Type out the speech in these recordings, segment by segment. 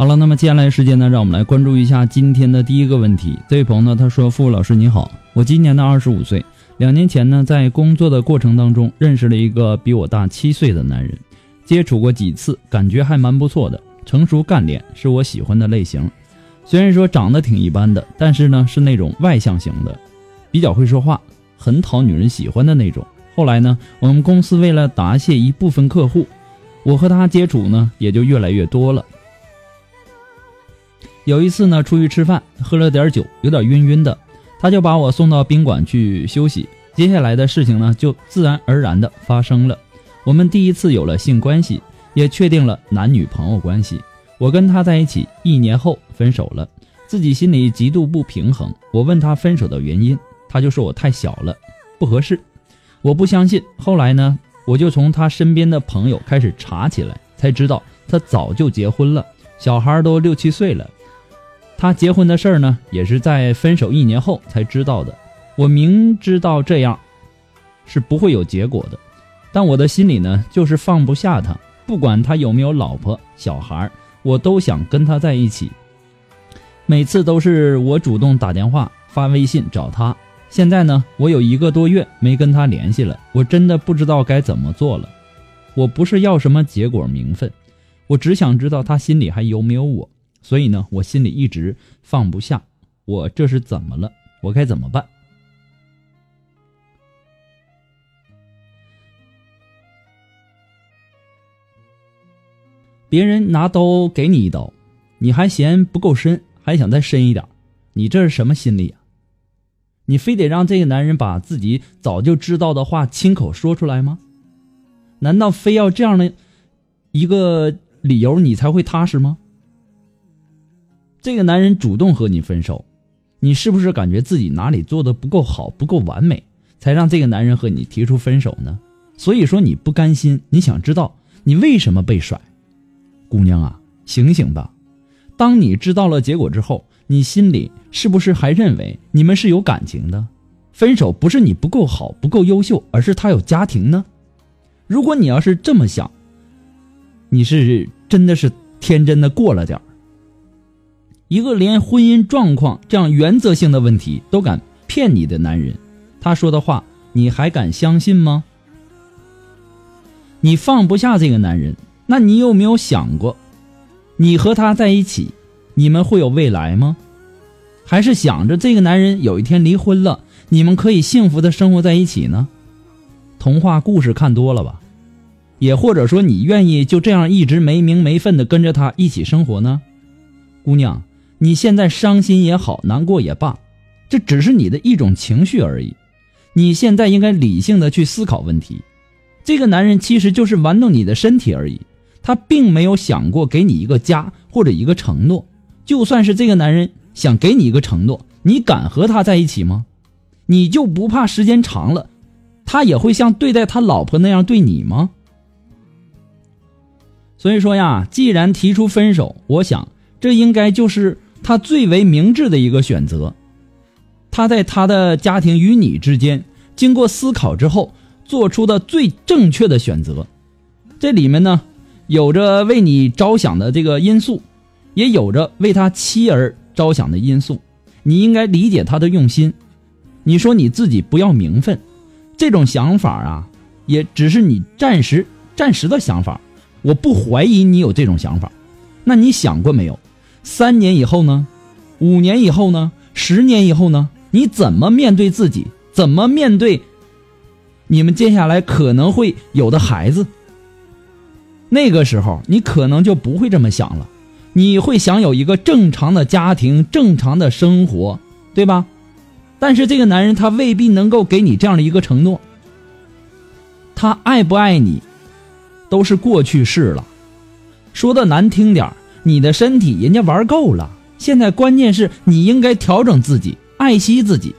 好了，那么接下来时间呢，让我们来关注一下今天的第一个问题。这位朋友呢，他说：“傅老师你好，我今年呢二十五岁，两年前呢在工作的过程当中认识了一个比我大七岁的男人，接触过几次，感觉还蛮不错的，成熟干练是我喜欢的类型。虽然说长得挺一般的，但是呢是那种外向型的，比较会说话，很讨女人喜欢的那种。后来呢，我们公司为了答谢一部分客户，我和他接触呢也就越来越多了。”有一次呢，出去吃饭，喝了点酒，有点晕晕的，他就把我送到宾馆去休息。接下来的事情呢，就自然而然的发生了。我们第一次有了性关系，也确定了男女朋友关系。我跟他在一起一年后分手了，自己心里极度不平衡。我问他分手的原因，他就说我太小了，不合适。我不相信。后来呢，我就从他身边的朋友开始查起来，才知道他早就结婚了，小孩都六七岁了。他结婚的事儿呢，也是在分手一年后才知道的。我明知道这样是不会有结果的，但我的心里呢，就是放不下他。不管他有没有老婆小孩，我都想跟他在一起。每次都是我主动打电话、发微信找他。现在呢，我有一个多月没跟他联系了，我真的不知道该怎么做了。我不是要什么结果名分，我只想知道他心里还有没有我。所以呢，我心里一直放不下，我这是怎么了？我该怎么办？别人拿刀给你一刀，你还嫌不够深，还想再深一点，你这是什么心理啊？你非得让这个男人把自己早就知道的话亲口说出来吗？难道非要这样的一个理由你才会踏实吗？这个男人主动和你分手，你是不是感觉自己哪里做的不够好、不够完美，才让这个男人和你提出分手呢？所以说你不甘心，你想知道你为什么被甩？姑娘啊，醒醒吧！当你知道了结果之后，你心里是不是还认为你们是有感情的？分手不是你不够好、不够优秀，而是他有家庭呢？如果你要是这么想，你是真的是天真的过了点儿。一个连婚姻状况这样原则性的问题都敢骗你的男人，他说的话你还敢相信吗？你放不下这个男人，那你有没有想过，你和他在一起，你们会有未来吗？还是想着这个男人有一天离婚了，你们可以幸福的生活在一起呢？童话故事看多了吧？也或者说你愿意就这样一直没名没分的跟着他一起生活呢？姑娘。你现在伤心也好，难过也罢，这只是你的一种情绪而已。你现在应该理性的去思考问题。这个男人其实就是玩弄你的身体而已，他并没有想过给你一个家或者一个承诺。就算是这个男人想给你一个承诺，你敢和他在一起吗？你就不怕时间长了，他也会像对待他老婆那样对你吗？所以说呀，既然提出分手，我想这应该就是他最为明智的一个选择。他在他的家庭与你之间经过思考之后做出的最正确的选择。这里面呢，有着为你着想的这个因素，也有着为他妻儿着想的因素。你应该理解他的用心。你说你自己不要名分，这种想法啊，也只是你暂时暂时的想法。我不怀疑你有这种想法，那你想过没有？三年以后呢？五年以后呢？十年以后呢？你怎么面对自己？怎么面对你们接下来可能会有的孩子？那个时候你可能就不会这么想了，你会想有一个正常的家庭、正常的生活，对吧？但是这个男人他未必能够给你这样的一个承诺，他爱不爱你？都是过去式了，说的难听点你的身体人家玩够了。现在关键是你应该调整自己，爱惜自己。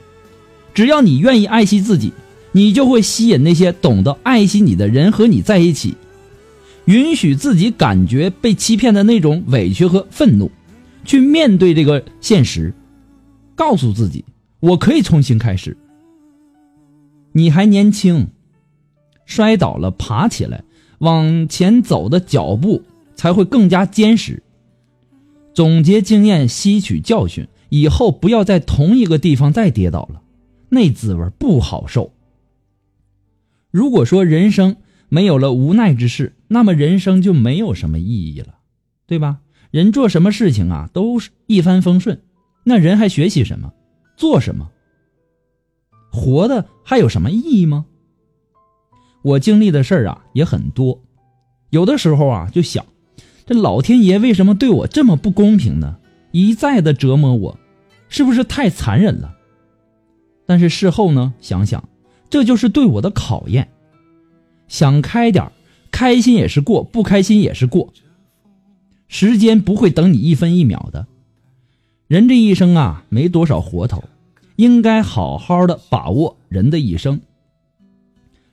只要你愿意爱惜自己，你就会吸引那些懂得爱惜你的人和你在一起。允许自己感觉被欺骗的那种委屈和愤怒，去面对这个现实，告诉自己我可以重新开始。你还年轻，摔倒了爬起来。往前走的脚步才会更加坚实。总结经验，吸取教训，以后不要在同一个地方再跌倒了，那滋味不好受。如果说人生没有了无奈之事，那么人生就没有什么意义了，对吧？人做什么事情啊，都是一帆风顺，那人还学习什么？做什么？活的还有什么意义吗？我经历的事儿啊也很多，有的时候啊就想，这老天爷为什么对我这么不公平呢？一再的折磨我，是不是太残忍了？但是事后呢想想，这就是对我的考验。想开点开心也是过，不开心也是过。时间不会等你一分一秒的，人这一生啊没多少活头，应该好好的把握人的一生。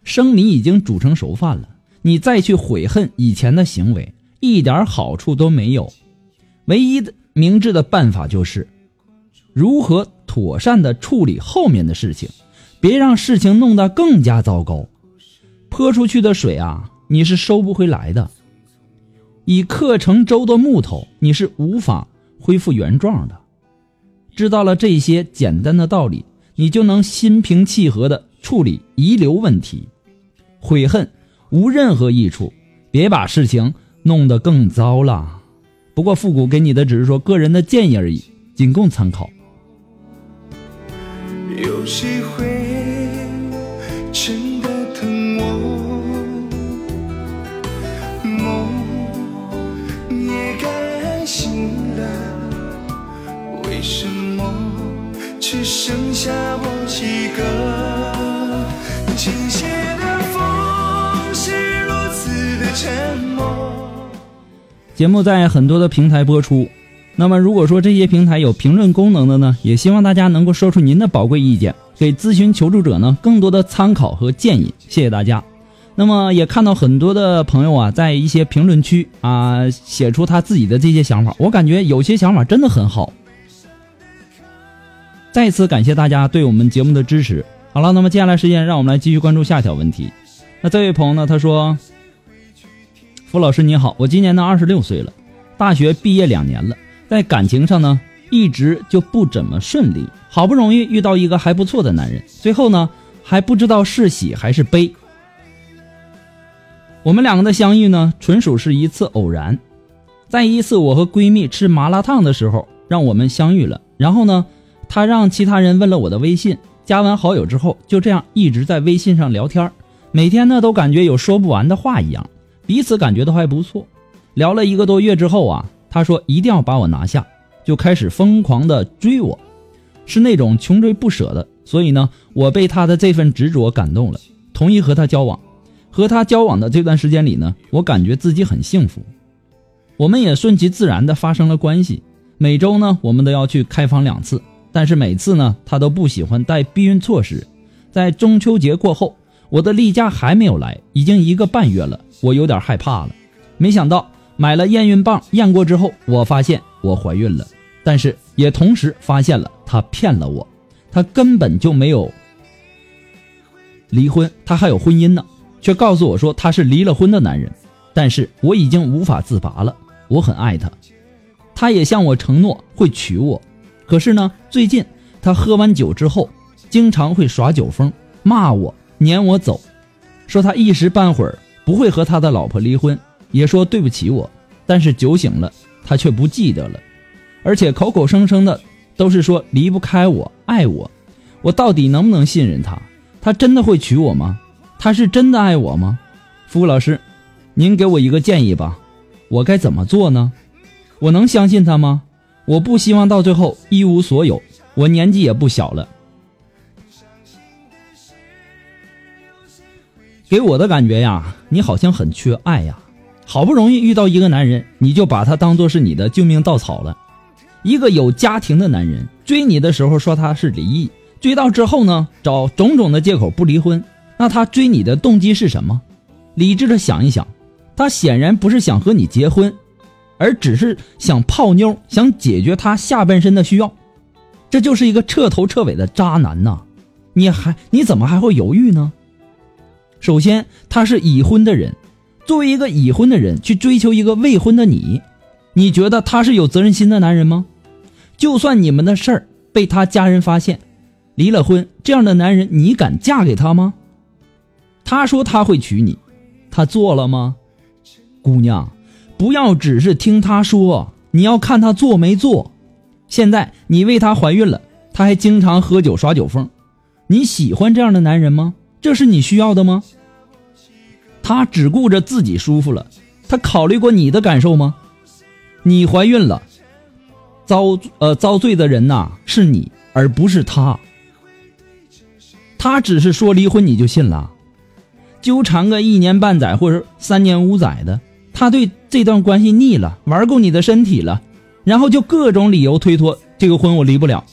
生米已经煮成熟饭了，你再去悔恨以前的行为，一点好处都没有。唯一的明智的办法就是，如何妥善的处理后面的事情，别让事情弄得更加糟糕。泼出去的水啊，你是收不回来的；已刻成舟的木头，你是无法恢复原状的。知道了这些简单的道理，你就能心平气和的处理遗留问题。悔恨无任何益处，别把事情弄得更糟了。不过复古给你的只是说个人的建议而已，仅供参考。有谁会真的疼我？梦也该醒了，为什么只剩下节目在很多的平台播出，那么如果说这些平台有评论功能的呢，也希望大家能够说出您的宝贵意见，给咨询求助者呢更多的参考和建议。谢谢大家。那么也看到很多的朋友啊，在一些评论区啊写出他自己的这些想法，我感觉有些想法真的很好。再次感谢大家对我们节目的支持。好了，那么接下来时间，让我们来继续关注下一条问题。那这位朋友呢，他说。付老师你好，我今年呢二十六岁了，大学毕业两年了，在感情上呢一直就不怎么顺利，好不容易遇到一个还不错的男人，最后呢还不知道是喜还是悲。我们两个的相遇呢纯属是一次偶然，在一次我和闺蜜吃麻辣烫的时候让我们相遇了，然后呢她让其他人问了我的微信，加完好友之后就这样一直在微信上聊天，每天呢都感觉有说不完的话一样。彼此感觉都还不错，聊了一个多月之后啊，他说一定要把我拿下，就开始疯狂的追我，是那种穷追不舍的。所以呢，我被他的这份执着感动了，同意和他交往。和他交往的这段时间里呢，我感觉自己很幸福。我们也顺其自然的发生了关系。每周呢，我们都要去开房两次，但是每次呢，他都不喜欢带避孕措施。在中秋节过后，我的例假还没有来，已经一个半月了，我有点害怕了。没想到买了验孕棒验过之后，我发现我怀孕了，但是也同时发现了他骗了我，他根本就没有离婚，他还有婚姻呢，却告诉我说他是离了婚的男人。但是我已经无法自拔了，我很爱他。他也向我承诺会娶我，可是呢，最近他喝完酒之后，经常会耍酒疯，骂我，撵我走，说他一时半会儿不会和他的老婆离婚，也说对不起我。但是酒醒了，他却不记得了，而且口口声声的都是说离不开我，爱我。我到底能不能信任他？他真的会娶我吗？他是真的爱我吗？服务老师，您给我一个建议吧，我该怎么做呢？我能相信他吗？我不希望到最后一无所有。我年纪也不小了，给我的感觉呀，你好像很缺爱呀。好不容易遇到一个男人，你就把他当做是你的救命稻草了。一个有家庭的男人追你的时候说他是离异，追到之后呢，找种种的借口不离婚。那他追你的动机是什么？理智的想一想，他显然不是想和你结婚。而只是想泡妞，想解决他下半身的需要，这就是一个彻头彻尾的渣男呐！你还你怎么还会犹豫呢？首先，他是已婚的人，作为一个已婚的人去追求一个未婚的你，你觉得他是有责任心的男人吗？就算你们的事儿被他家人发现，离了婚，这样的男人你敢嫁给他吗？他说他会娶你，他做了吗？姑娘。不要只是听他说，你要看他做没做。现在你为他怀孕了，他还经常喝酒耍酒疯，你喜欢这样的男人吗？这是你需要的吗？他只顾着自己舒服了，他考虑过你的感受吗？你怀孕了，遭呃遭罪的人呐是你，而不是他。他只是说离婚你就信了，纠缠个一年半载或者三年五载的。他对这段关系腻了，玩够你的身体了，然后就各种理由推脱这个婚我离不了。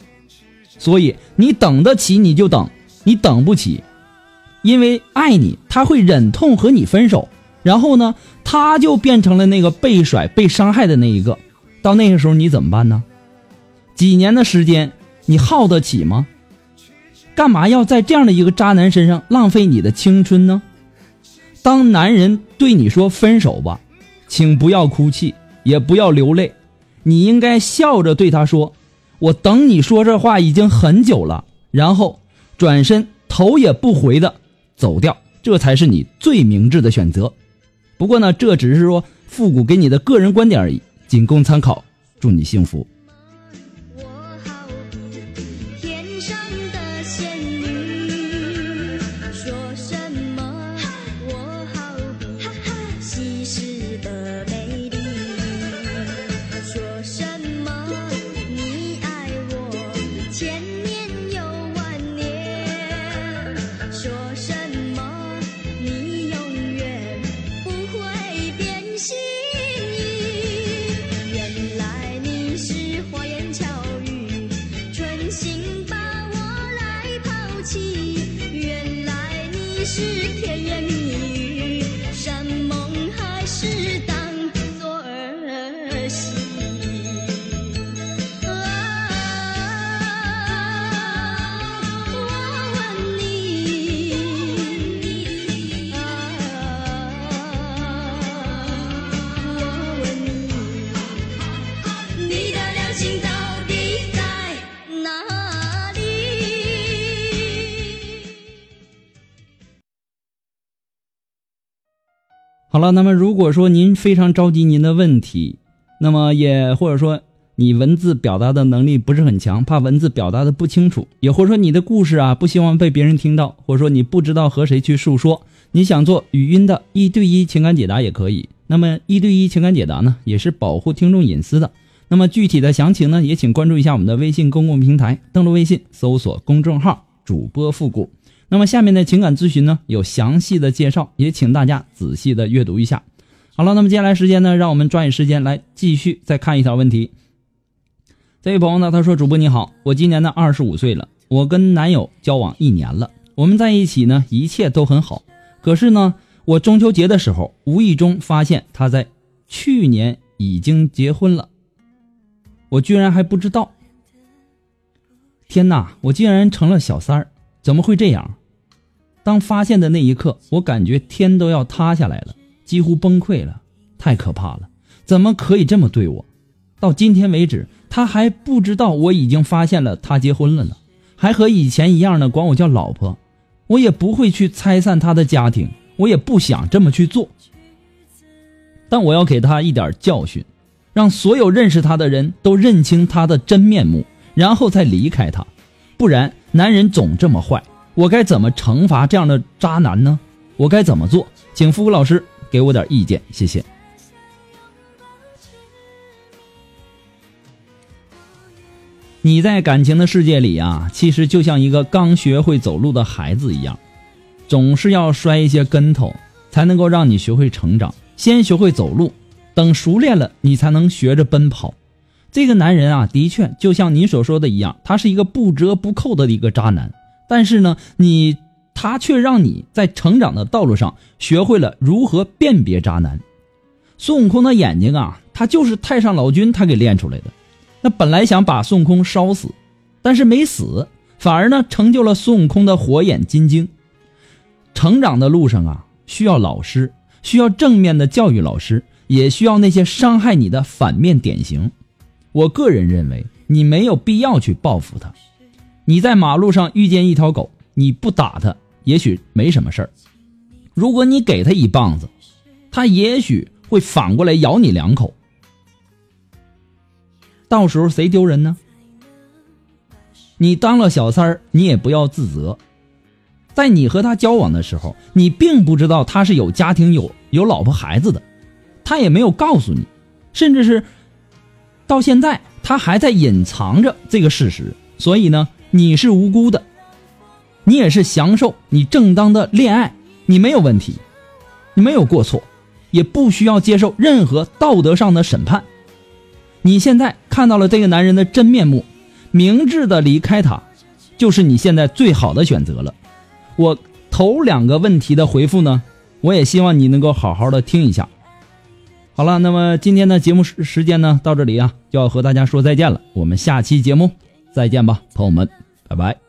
所以你等得起你就等，你等不起，因为爱你他会忍痛和你分手，然后呢他就变成了那个被甩被伤害的那一个。到那个时候你怎么办呢？几年的时间你耗得起吗？干嘛要在这样的一个渣男身上浪费你的青春呢？当男人对你说分手吧。请不要哭泣，也不要流泪，你应该笑着对他说：“我等你说这话已经很久了。”然后转身头也不回的走掉，这才是你最明智的选择。不过呢，这只是说复古给你的个人观点而已，仅供参考。祝你幸福。好那么如果说您非常着急您的问题，那么也或者说你文字表达的能力不是很强，怕文字表达的不清楚，也或者说你的故事啊不希望被别人听到，或者说你不知道和谁去诉说，你想做语音的一对一情感解答也可以。那么一对一情感解答呢，也是保护听众隐私的。那么具体的详情呢，也请关注一下我们的微信公共平台，登录微信搜索公众号主播复古。那么下面的情感咨询呢有详细的介绍，也请大家仔细的阅读一下。好了，那么接下来时间呢，让我们抓紧时间来继续再看一条问题。这位朋友呢，他说：“主播你好，我今年呢二十五岁了，我跟男友交往一年了，我们在一起呢一切都很好。可是呢，我中秋节的时候无意中发现他在去年已经结婚了，我居然还不知道。天哪，我竟然成了小三儿，怎么会这样？当发现的那一刻，我感觉天都要塌下来了。”几乎崩溃了，太可怕了！怎么可以这么对我？到今天为止，他还不知道我已经发现了他结婚了呢，还和以前一样的管我叫老婆。我也不会去拆散他的家庭，我也不想这么去做。但我要给他一点教训，让所有认识他的人都认清他的真面目，然后再离开他。不然，男人总这么坏，我该怎么惩罚这样的渣男呢？我该怎么做？请付老师。给我点意见，谢谢。你在感情的世界里啊，其实就像一个刚学会走路的孩子一样，总是要摔一些跟头，才能够让你学会成长。先学会走路，等熟练了，你才能学着奔跑。这个男人啊，的确就像你所说的一样，他是一个不折不扣的一个渣男。但是呢，你。他却让你在成长的道路上学会了如何辨别渣男。孙悟空的眼睛啊，他就是太上老君他给练出来的。那本来想把孙悟空烧死，但是没死，反而呢成就了孙悟空的火眼金睛。成长的路上啊，需要老师，需要正面的教育老师，也需要那些伤害你的反面典型。我个人认为，你没有必要去报复他。你在马路上遇见一条狗，你不打它。也许没什么事儿，如果你给他一棒子，他也许会反过来咬你两口。到时候谁丢人呢？你当了小三儿，你也不要自责。在你和他交往的时候，你并不知道他是有家庭、有有老婆孩子的，他也没有告诉你，甚至是到现在他还在隐藏着这个事实。所以呢，你是无辜的。你也是享受你正当的恋爱，你没有问题，你没有过错，也不需要接受任何道德上的审判。你现在看到了这个男人的真面目，明智的离开他，就是你现在最好的选择了。我头两个问题的回复呢，我也希望你能够好好的听一下。好了，那么今天的节目时时间呢，到这里啊，就要和大家说再见了。我们下期节目再见吧，朋友们，拜拜。